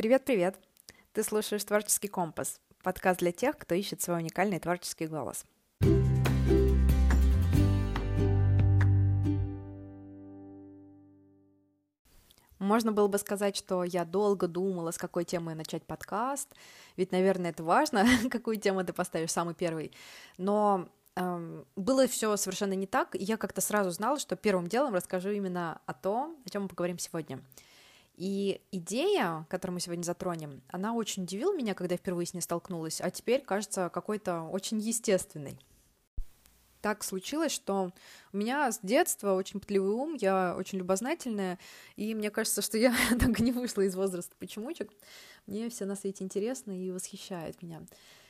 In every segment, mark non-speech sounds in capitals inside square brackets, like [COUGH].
Привет-привет! Ты слушаешь «Творческий компас» — подкаст для тех, кто ищет свой уникальный творческий голос. Можно было бы сказать, что я долго думала, с какой темы начать подкаст, ведь, наверное, это важно, [LAUGHS] какую тему ты поставишь самый первый. Но эм, было все совершенно не так, и я как-то сразу знала, что первым делом расскажу именно о том, о чем мы поговорим сегодня. И идея, которую мы сегодня затронем, она очень удивила меня, когда я впервые с ней столкнулась, а теперь кажется какой-то очень естественной. Так случилось, что у меня с детства очень пытливый ум, я очень любознательная, и мне кажется, что я [LAUGHS] так не вышла из возраста почемучек. Мне все на свете интересно и восхищает меня.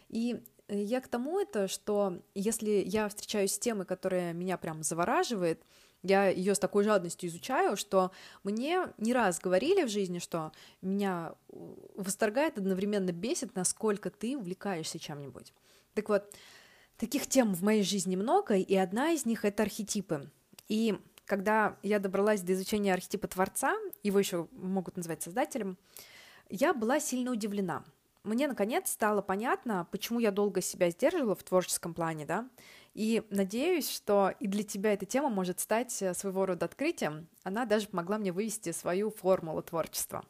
И я к тому это, что если я встречаюсь с темой, которая меня прям завораживает, я ее с такой жадностью изучаю, что мне не раз говорили в жизни, что меня восторгает, одновременно бесит, насколько ты увлекаешься чем-нибудь. Так вот, таких тем в моей жизни много, и одна из них — это архетипы. И когда я добралась до изучения архетипа Творца, его еще могут назвать создателем, я была сильно удивлена. Мне, наконец, стало понятно, почему я долго себя сдерживала в творческом плане, да, и надеюсь, что и для тебя эта тема может стать э, своего рода открытием. Она даже помогла мне вывести свою формулу творчества.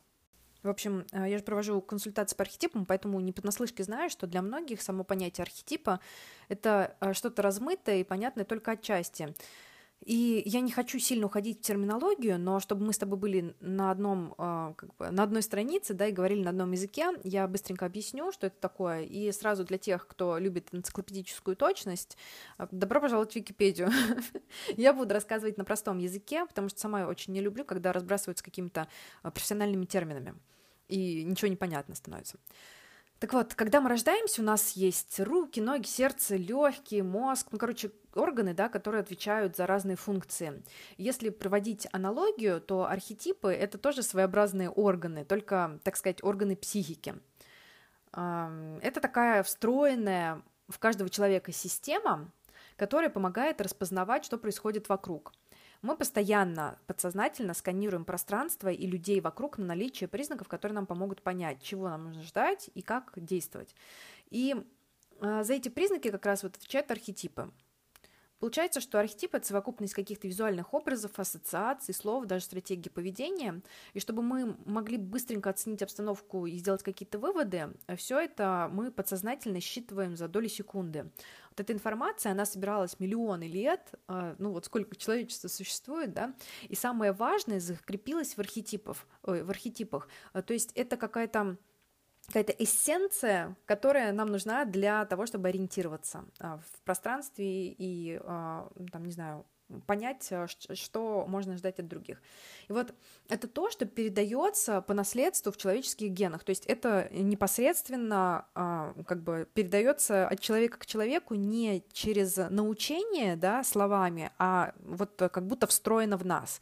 В общем, э, я же провожу консультации по архетипам, поэтому не понаслышке знаю, что для многих само понятие архетипа — это э, что-то размытое и понятное только отчасти. И я не хочу сильно уходить в терминологию, но чтобы мы с тобой были на одном, а, как бы, на одной странице, да, и говорили на одном языке, я быстренько объясню, что это такое. И сразу для тех, кто любит энциклопедическую точность, а, добро пожаловать в Википедию. [LAUGHS] Я буду рассказывать на простом языке, потому что сама очень не люблю, когда разбрасываются какими-то а, профессиональными терминами, и ничего не понятно становится. Так вот, когда мы рождаемся, у нас есть руки, ноги, сердце, легкие, мозг, ну, короче, органы, да, которые отвечают за разные функции. Если проводить аналогию, то архетипы — это тоже своеобразные органы, только, так сказать, органы психики. Это такая встроенная в каждого человека система, которая помогает распознавать, что происходит вокруг. Мы постоянно подсознательно сканируем пространство и людей вокруг на наличие признаков, которые нам помогут понять, чего нам нужно ждать и как действовать. И э, за эти признаки как раз вот отвечают архетипы. Получается, что архетип — это совокупность каких-то визуальных образов, ассоциаций, слов, даже стратегии поведения. И чтобы мы могли быстренько оценить обстановку и сделать какие-то выводы, все это мы подсознательно считываем за доли секунды. Вот эта информация, она собиралась миллионы лет, а, ну вот сколько человечества существует, да, и самое важное закрепилось в, архетипах, ой, в архетипах. То есть это какая-то какая-то эссенция, которая нам нужна для того, чтобы ориентироваться а, в пространстве и, а, там, не знаю, понять, э, что можно ждать от других. И вот это то, что передается по наследству в человеческих генах. То есть это непосредственно а, как бы передается от человека к человеку не через научение да, словами, а вот как будто встроено в нас.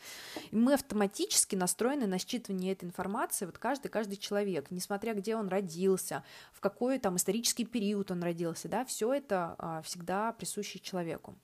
И мы автоматически настроены на считывание этой информации, вот каждый, каждый человек, несмотря где он родился, в какой там исторический период он родился, да, все это а, всегда присуще человеку.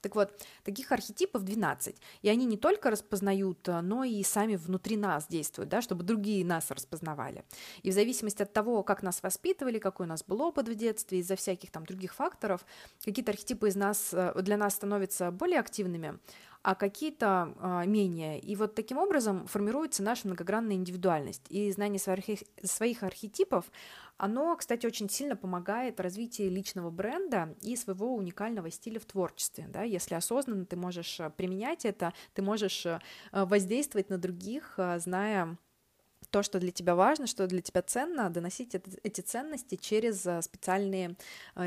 Так вот, таких архетипов 12, и они не только распознают, э, но и сами внутри нас действуют, да, чтобы другие нас распознавали. И в зависимости от того, как нас воспитывали, какой у нас был опыт в детстве, из-за всяких там других факторов, какие-то архетипы из нас, э, для нас становятся более активными, а какие-то а, менее. И вот таким образом формируется наша многогранная индивидуальность. И знание своих, своих архетипов, оно, кстати, очень сильно помогает в развитии личного бренда и своего уникального стиля в творчестве. Да? Если осознанно ты можешь э, применять это, ты можешь э, воздействовать на других, э, зная то, что для тебя важно, что для тебя ценно, доносить эти ценности через специальные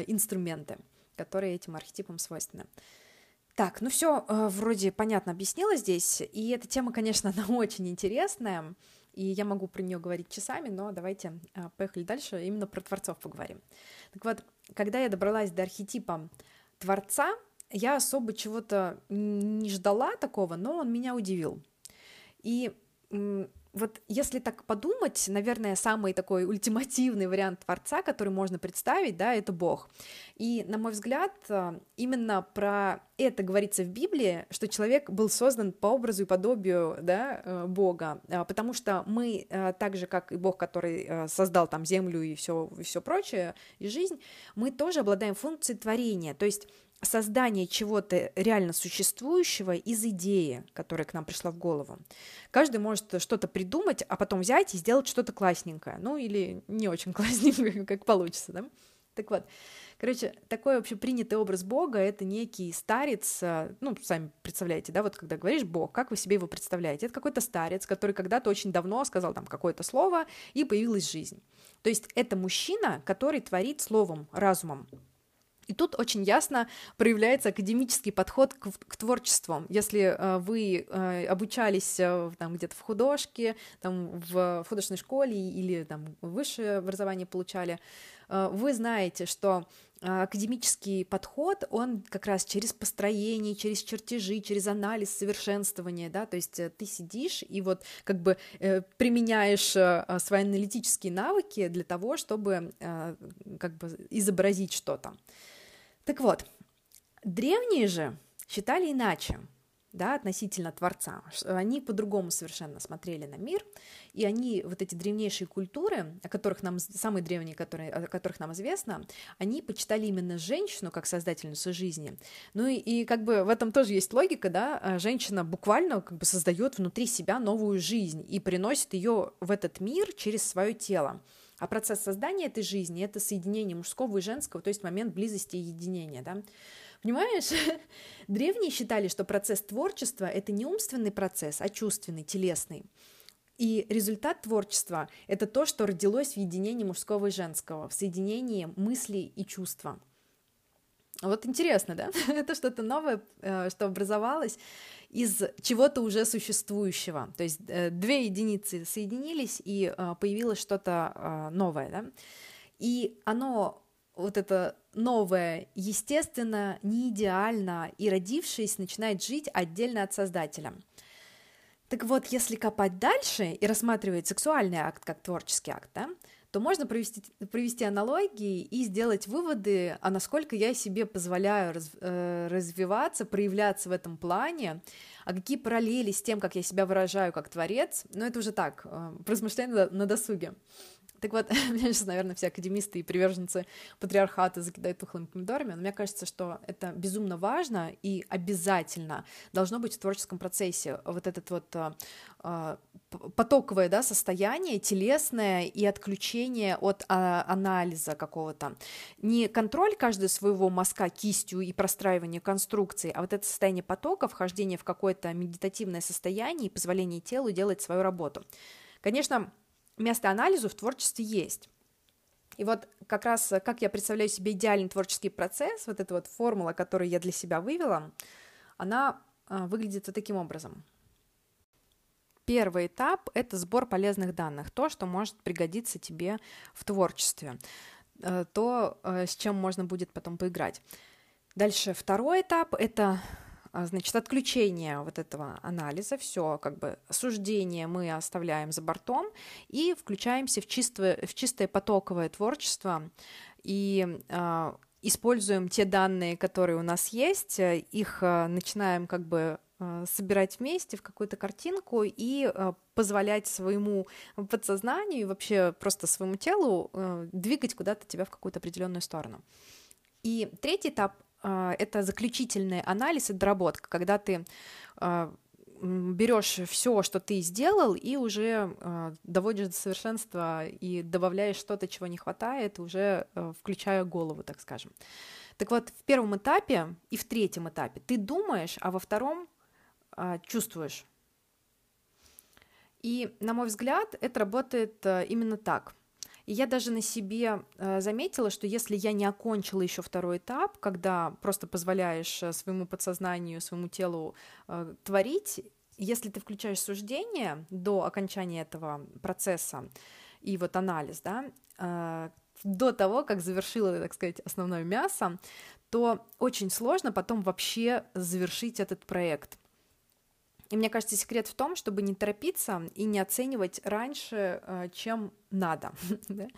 инструменты, которые этим архетипам свойственны. Так, ну все э, вроде понятно объяснила здесь, и эта тема, конечно, [LAUGHS] она очень интересная, и я могу про нее говорить часами, но давайте э, поехали дальше, именно про творцов поговорим. Так вот, когда я добралась до архетипа творца, я особо чего-то не ждала такого, но он меня удивил. И вот если так подумать, наверное, самый такой ультимативный вариант Творца, который можно представить, да, это Бог. И, на мой взгляд, э, именно про это говорится в Библии, что человек был создан по образу и подобию да, э, Бога, э, потому что мы, так же, как и Бог, который создал там землю и все, все прочее, и жизнь, мы тоже обладаем функцией творения, то есть создание чего-то реально существующего из идеи, которая к нам пришла в голову. Каждый может что-то придумать, а потом взять и сделать что-то классненькое, ну или не очень [LAUGHS] классненькое, как получится, да? Так вот, короче, такой вообще принятый образ Бога — это некий старец, э, ну, сами представляете, да, вот когда говоришь Бог, как вы себе его представляете? Это какой-то старец, который когда-то очень давно сказал там какое-то слово, и появилась жизнь. То есть это мужчина, который творит словом, разумом. И тут очень ясно проявляется академический подход к, к творчеству. Если э, вы э, обучались э, там где-то в художке, там в художественной школе или там высшее образование получали, э, вы знаете, что академический подход, он как раз через построение, через чертежи, через анализ, совершенствование, да, то есть э, ты сидишь и вот как бы э, применяешь э, свои аналитические навыки для того, чтобы э, как бы изобразить что-то. Так вот, древние же считали иначе, да, относительно Творца. Они по-другому совершенно смотрели на мир, и они, вот эти древнейшие культуры, о которых нам, самые древние, которые, о которых нам известно, они почитали именно женщину как создательницу жизни. Ну и, и как бы в этом тоже есть логика, да, а женщина буквально как бы создает внутри себя новую жизнь и приносит ее в этот мир через свое тело. А процесс создания этой жизни — это соединение мужского и женского, то есть момент близости и единения, да. Понимаешь, [LAUGHS] древние считали, что процесс творчества — это не умственный процесс, а чувственный, телесный. И результат творчества — это то, что родилось в единении мужского и женского, в соединении мыслей и чувства — вот интересно, да? [LAUGHS] Это что-то новое, э, что образовалось из чего-то уже существующего. То есть э, две единицы соединились, и э, появилось что-то новое, да? И оно, вот это новое, естественно, не идеально, и родившись, начинает жить отдельно от создателя. Так вот, если копать дальше и рассматривать сексуальный акт как творческий акт, да, то можно провести, провести аналогии и сделать выводы, а насколько я себе позволяю раз, э, развиваться, проявляться в этом плане, а какие параллели с тем, как я себя выражаю как творец, но ну, это уже так, э, размышления на, на досуге. Так вот, [LAUGHS] меня сейчас, наверное, все академисты и приверженцы патриархата закидают тухлыми помидорами, но мне кажется, что это безумно важно и обязательно должно быть в творческом процессе. Вот этот вот э, потоковое да, состояние, телесное и отключение от а, анализа какого-то. Не контроль каждого своего мазка кистью и простраивание конструкции, а вот это состояние потока, вхождение в какое-то медитативное состояние и позволение телу делать свою работу. Конечно, место анализу в творчестве есть. И вот как раз, как я представляю себе идеальный творческий процесс, вот эта вот формула, которую я для себя вывела, она а, выглядит вот таким образом. Первый этап — это сбор полезных данных, то, что может пригодиться тебе в творчестве, э, то, э, с чем можно будет потом поиграть. Дальше второй этап — это значит, отключение вот этого анализа, все, как бы суждение мы оставляем за бортом и включаемся в чистое, в чистое потоковое творчество и э, используем те данные, которые у нас есть, их э, начинаем как бы собирать вместе в какую-то картинку и позволять своему подсознанию и вообще просто своему телу двигать куда-то тебя в какую-то определенную сторону. И третий этап а, это заключительный анализ и доработка, когда ты а, берешь все, что ты сделал, и уже э, доводишь до совершенства и добавляешь что-то, чего не хватает, уже э, включая голову, так скажем. Так вот, в первом этапе и в третьем этапе ты думаешь, а во втором чувствуешь. И, на мой взгляд, это работает э, именно так. И я даже на себе э, заметила, что если я не окончила еще второй этап, когда просто позволяешь э, своему подсознанию, своему телу э, творить, если ты включаешь суждение до окончания этого процесса и вот анализ, да, до того, как завершила, так сказать, основное мясо, то очень сложно потом вообще завершить этот проект. И мне кажется, секрет в том, чтобы не торопиться и не оценивать раньше, э, чем надо. [LAUGHS]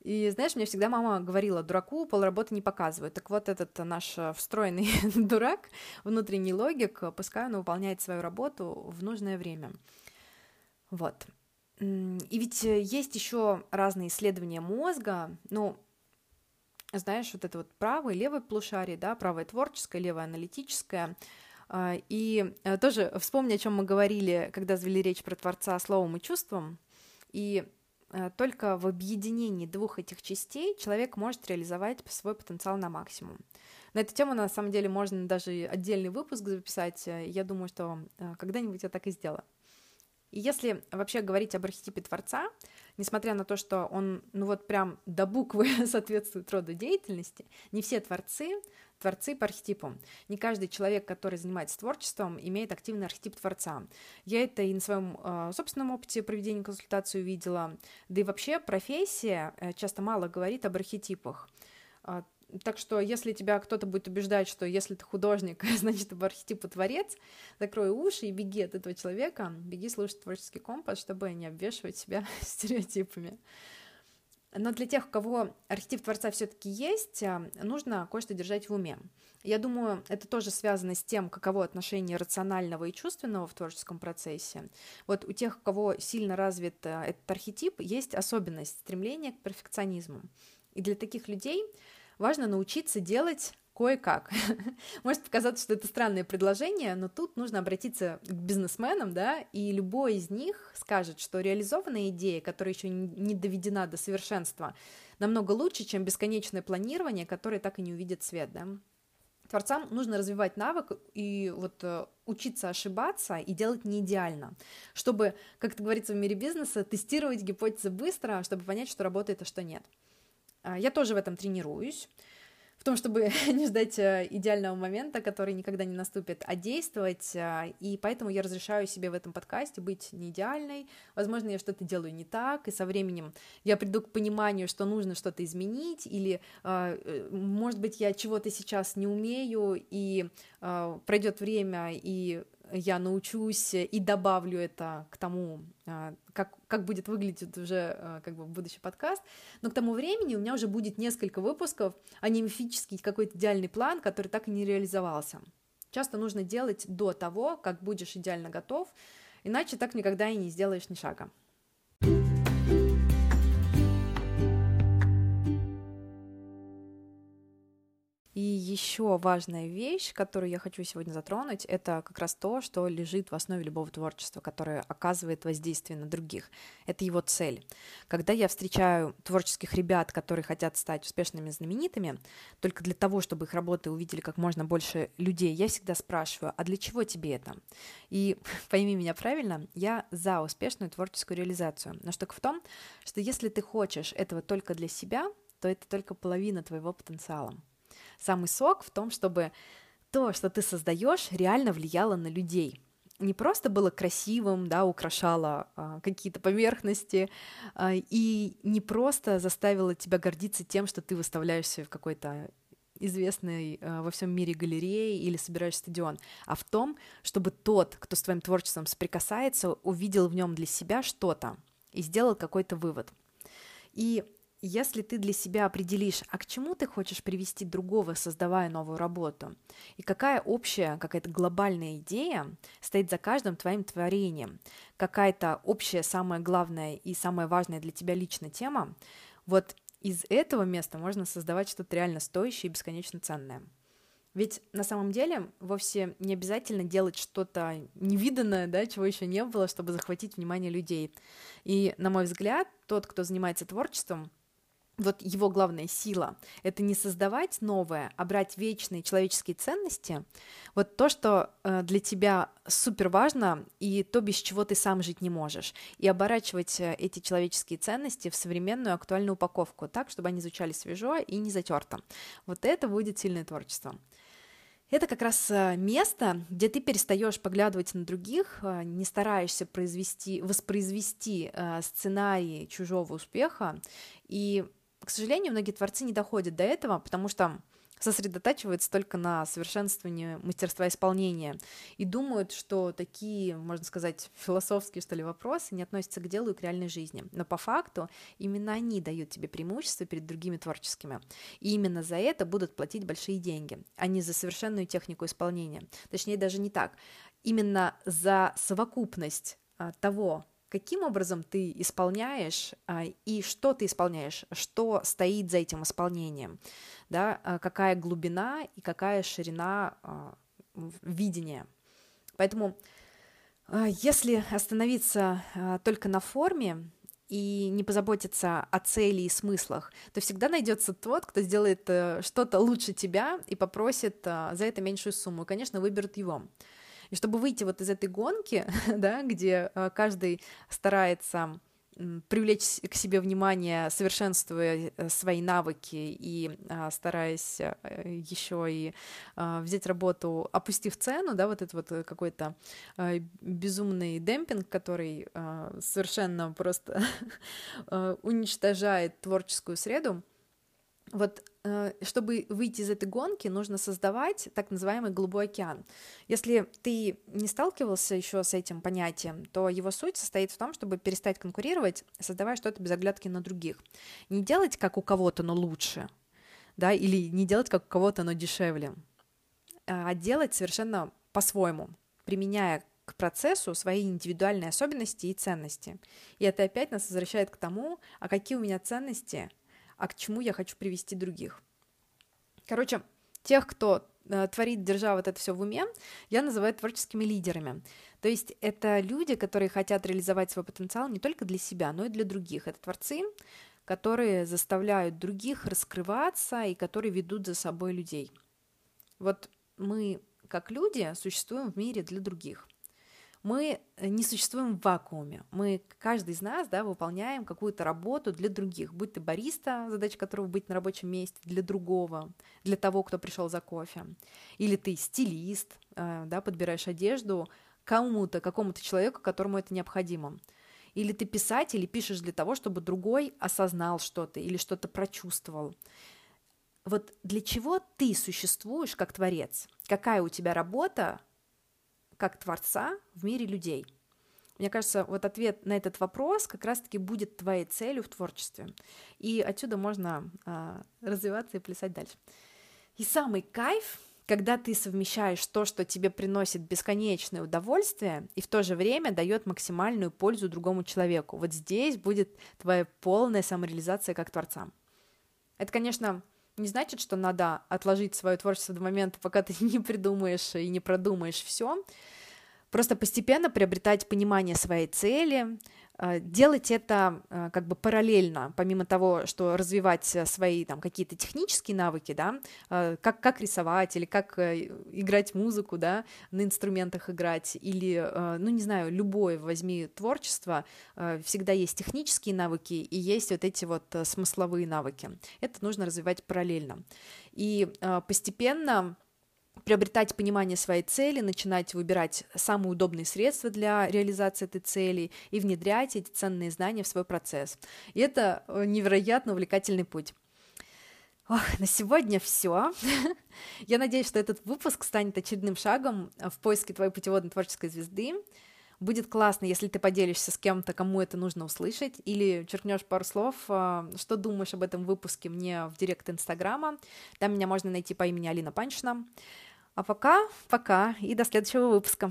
И знаешь, мне всегда мама говорила, дураку полработы не показывают. Так вот, этот наш встроенный [LAUGHS] дурак, внутренний логик, пускай он выполняет свою работу в нужное время. Вот. И ведь есть еще разные исследования мозга, ну, знаешь, вот это вот правое и левое полушарие, да, правое творческое, левое аналитическое. А, и э, тоже вспомни, о чем мы говорили, когда завели речь про Творца словом и чувством. И э, только в объединении двух этих частей человек может реализовать свой потенциал на максимум. На эту тему, на самом деле, можно даже отдельный выпуск записать. Я думаю, что э, когда-нибудь я так и сделаю. И если вообще говорить об архетипе Творца, несмотря на то, что он, ну вот прям до буквы [LAUGHS] соответствует роду деятельности, не все творцы творцы по архетипу. Не каждый человек, который занимается творчеством, имеет активный архетип творца. Я это и на своем э, собственном опыте проведения консультации увидела. Да и вообще профессия э, часто мало говорит об архетипах. Так что, если тебя кто-то будет убеждать, что если ты художник, [LAUGHS] значит, ты архетипу творец, закрой уши и беги от этого человека, беги слушать творческий компас, чтобы не обвешивать себя [LAUGHS] стереотипами. Но для тех, у кого архетип Творца все-таки есть, а, нужно кое-что держать в уме. Я думаю, это тоже связано с тем, каково отношение рационального и чувственного в творческом процессе. Вот у тех, у кого сильно развит а, этот архетип, есть особенность стремления к перфекционизму. И для таких людей важно научиться делать кое-как. [LAUGHS] Может показаться, что это странное предложение, но тут нужно обратиться к бизнесменам, да, и любой из них скажет, что реализованная идея, которая еще не доведена до совершенства, намного лучше, чем бесконечное планирование, которое так и не увидит свет, да. Творцам нужно развивать навык и вот э, учиться ошибаться и делать не идеально, чтобы, как это говорится в мире бизнеса, тестировать гипотезы быстро, чтобы понять, что работает, а что нет. А, я тоже в этом тренируюсь, в том, чтобы [LAUGHS] не ждать э, идеального момента, который никогда не наступит, а действовать. А, и поэтому я разрешаю себе в этом подкасте быть не идеальной. Возможно, я что-то делаю не так, и со временем я приду к пониманию, что нужно что-то изменить, или, а, э, может быть, я чего-то сейчас не умею, и пройдет время, и я научусь и добавлю это к тому, а, как, как будет выглядеть уже а, как бы будущий подкаст, но к тому времени у меня уже будет несколько выпусков, а не мифический какой-то идеальный план, который так и не реализовался. Часто нужно делать до того, как будешь идеально готов, иначе так никогда и не сделаешь ни шага. И еще важная вещь, которую я хочу сегодня затронуть, это как раз то, что лежит в основе любого творчества, которое оказывает воздействие на других. Это его цель. Когда я встречаю творческих ребят, которые хотят стать успешными знаменитыми, только для того, чтобы их работы увидели как можно больше людей, я всегда спрашиваю, а для чего тебе это? И [LAUGHS] пойми меня правильно, я за успешную творческую реализацию. Но штука в том, что если ты хочешь этого только для себя, то это только половина твоего потенциала. Самый сок в том, чтобы то, что ты создаешь, реально влияло на людей. Не просто было красивым, да, украшало а, какие-то поверхности, а, и не просто заставило тебя гордиться тем, что ты выставляешься в какой-то известной а, во всем мире галереи или собираешь стадион, а в том, чтобы тот, кто с твоим творчеством соприкасается, увидел в нем для себя что-то и сделал какой-то вывод. И если ты для себя определишь, а к чему ты хочешь привести другого, создавая новую работу, и какая общая, какая-то глобальная идея стоит за каждым твоим творением, какая-то общая, самая главная и самая важная для тебя лично тема, вот из этого места можно создавать что-то реально стоящее и бесконечно ценное. Ведь на самом деле вовсе не обязательно делать что-то невиданное, да, чего еще не было, чтобы захватить внимание людей. И, на мой взгляд, тот, кто занимается творчеством, вот его главная сила — это не создавать новое, а брать вечные человеческие ценности, вот то, что э, для тебя супер важно, и то, без чего ты сам жить не можешь, и оборачивать э, эти человеческие ценности в современную актуальную упаковку, так, чтобы они звучали свежо и не затерто. Вот это будет сильное творчество. Это как раз э, место, где ты перестаешь поглядывать на других, не стараешься произвести, воспроизвести сценарии чужого успеха и к сожалению, многие творцы не доходят до этого, потому что сосредотачиваются только на совершенствовании мастерства исполнения и думают, что такие, можно сказать, философские, что ли, вопросы не относятся к делу и к реальной жизни. Но по факту именно они дают тебе преимущество перед другими творческими. И именно за это будут платить большие деньги, а не за совершенную технику исполнения. Точнее, даже не так. Именно за совокупность а, того, каким образом ты исполняешь а, и что ты исполняешь, что стоит за этим исполнением, да, а, какая глубина и какая ширина а, видения. Поэтому если остановиться только на форме и не позаботиться о цели и смыслах, то всегда найдется тот, кто сделает э, что-то лучше тебя и попросит за это меньшую сумму. И, конечно, выберут его. И чтобы выйти вот из этой гонки, [LAUGHS] да, где э, каждый старается привлечь к себе внимание, совершенствуя э, свои навыки и а, стараясь э, еще и а, взять работу, опустив цену, да, вот этот вот какой-то безумный демпинг, который а, совершенно просто [LAUGHS] уничтожает творческую среду, вот чтобы выйти из этой гонки, нужно создавать так называемый голубой океан. Если ты не сталкивался еще с этим понятием, то его суть состоит в том, чтобы перестать конкурировать, создавая что-то без оглядки на других. Не делать как у кого-то, но лучше, да, или не делать как у кого-то, но дешевле, а делать совершенно по-своему, применяя к процессу свои индивидуальные особенности и ценности. И это опять нас возвращает к тому, а какие у меня ценности – а к чему я хочу привести других. Короче, тех, кто э, творит, держа вот это все в уме, я называю творческими лидерами. То есть это люди, которые хотят реализовать свой потенциал не только для себя, но и для других. Это творцы, которые заставляют других раскрываться и которые ведут за собой людей. Вот мы, как люди, существуем в мире для других мы э, не существуем в вакууме. Мы, каждый из нас, да, выполняем какую-то работу для других. Будь ты бариста, задача которого быть на рабочем месте для другого, для того, кто пришел за кофе. Или ты стилист, э, да, подбираешь одежду кому-то, какому-то человеку, которому это необходимо. Или ты писатель и пишешь для того, чтобы другой осознал что-то или что-то прочувствовал. Вот для чего ты существуешь как творец? Какая у тебя работа, как Творца в мире людей? Мне кажется, вот ответ на этот вопрос как раз-таки будет твоей целью в творчестве. И отсюда можно а, развиваться и плясать дальше. И самый кайф, когда ты совмещаешь то, что тебе приносит бесконечное удовольствие, и в то же время дает максимальную пользу другому человеку. Вот здесь будет твоя полная самореализация как творца. Это, конечно, не значит, что надо отложить свое творчество до момента, пока ты [LAUGHS] не придумаешь и не продумаешь все. Просто постепенно приобретать понимание своей цели, э, делать это э, как бы параллельно, помимо того, что развивать э, свои там какие-то технические навыки, да, как, как рисовать или как играть музыку, да, на инструментах играть, или, ну, не знаю, любое возьми творчество, всегда есть технические навыки и есть вот эти вот смысловые навыки. Это нужно развивать параллельно. И постепенно приобретать понимание своей цели, начинать выбирать самые удобные средства для реализации этой цели и внедрять эти ценные знания в свой процесс. И это э, невероятно увлекательный путь. Ох, на сегодня все. [LAUGHS] Я надеюсь, что этот выпуск станет очередным шагом в поиске твоей путеводной творческой звезды. Будет классно, если ты поделишься с кем-то, кому это нужно услышать, или черкнешь пару слов, э, что думаешь об этом выпуске мне в директ Инстаграма. Там меня можно найти по имени Алина Панчина. А пока, пока и до следующего выпуска.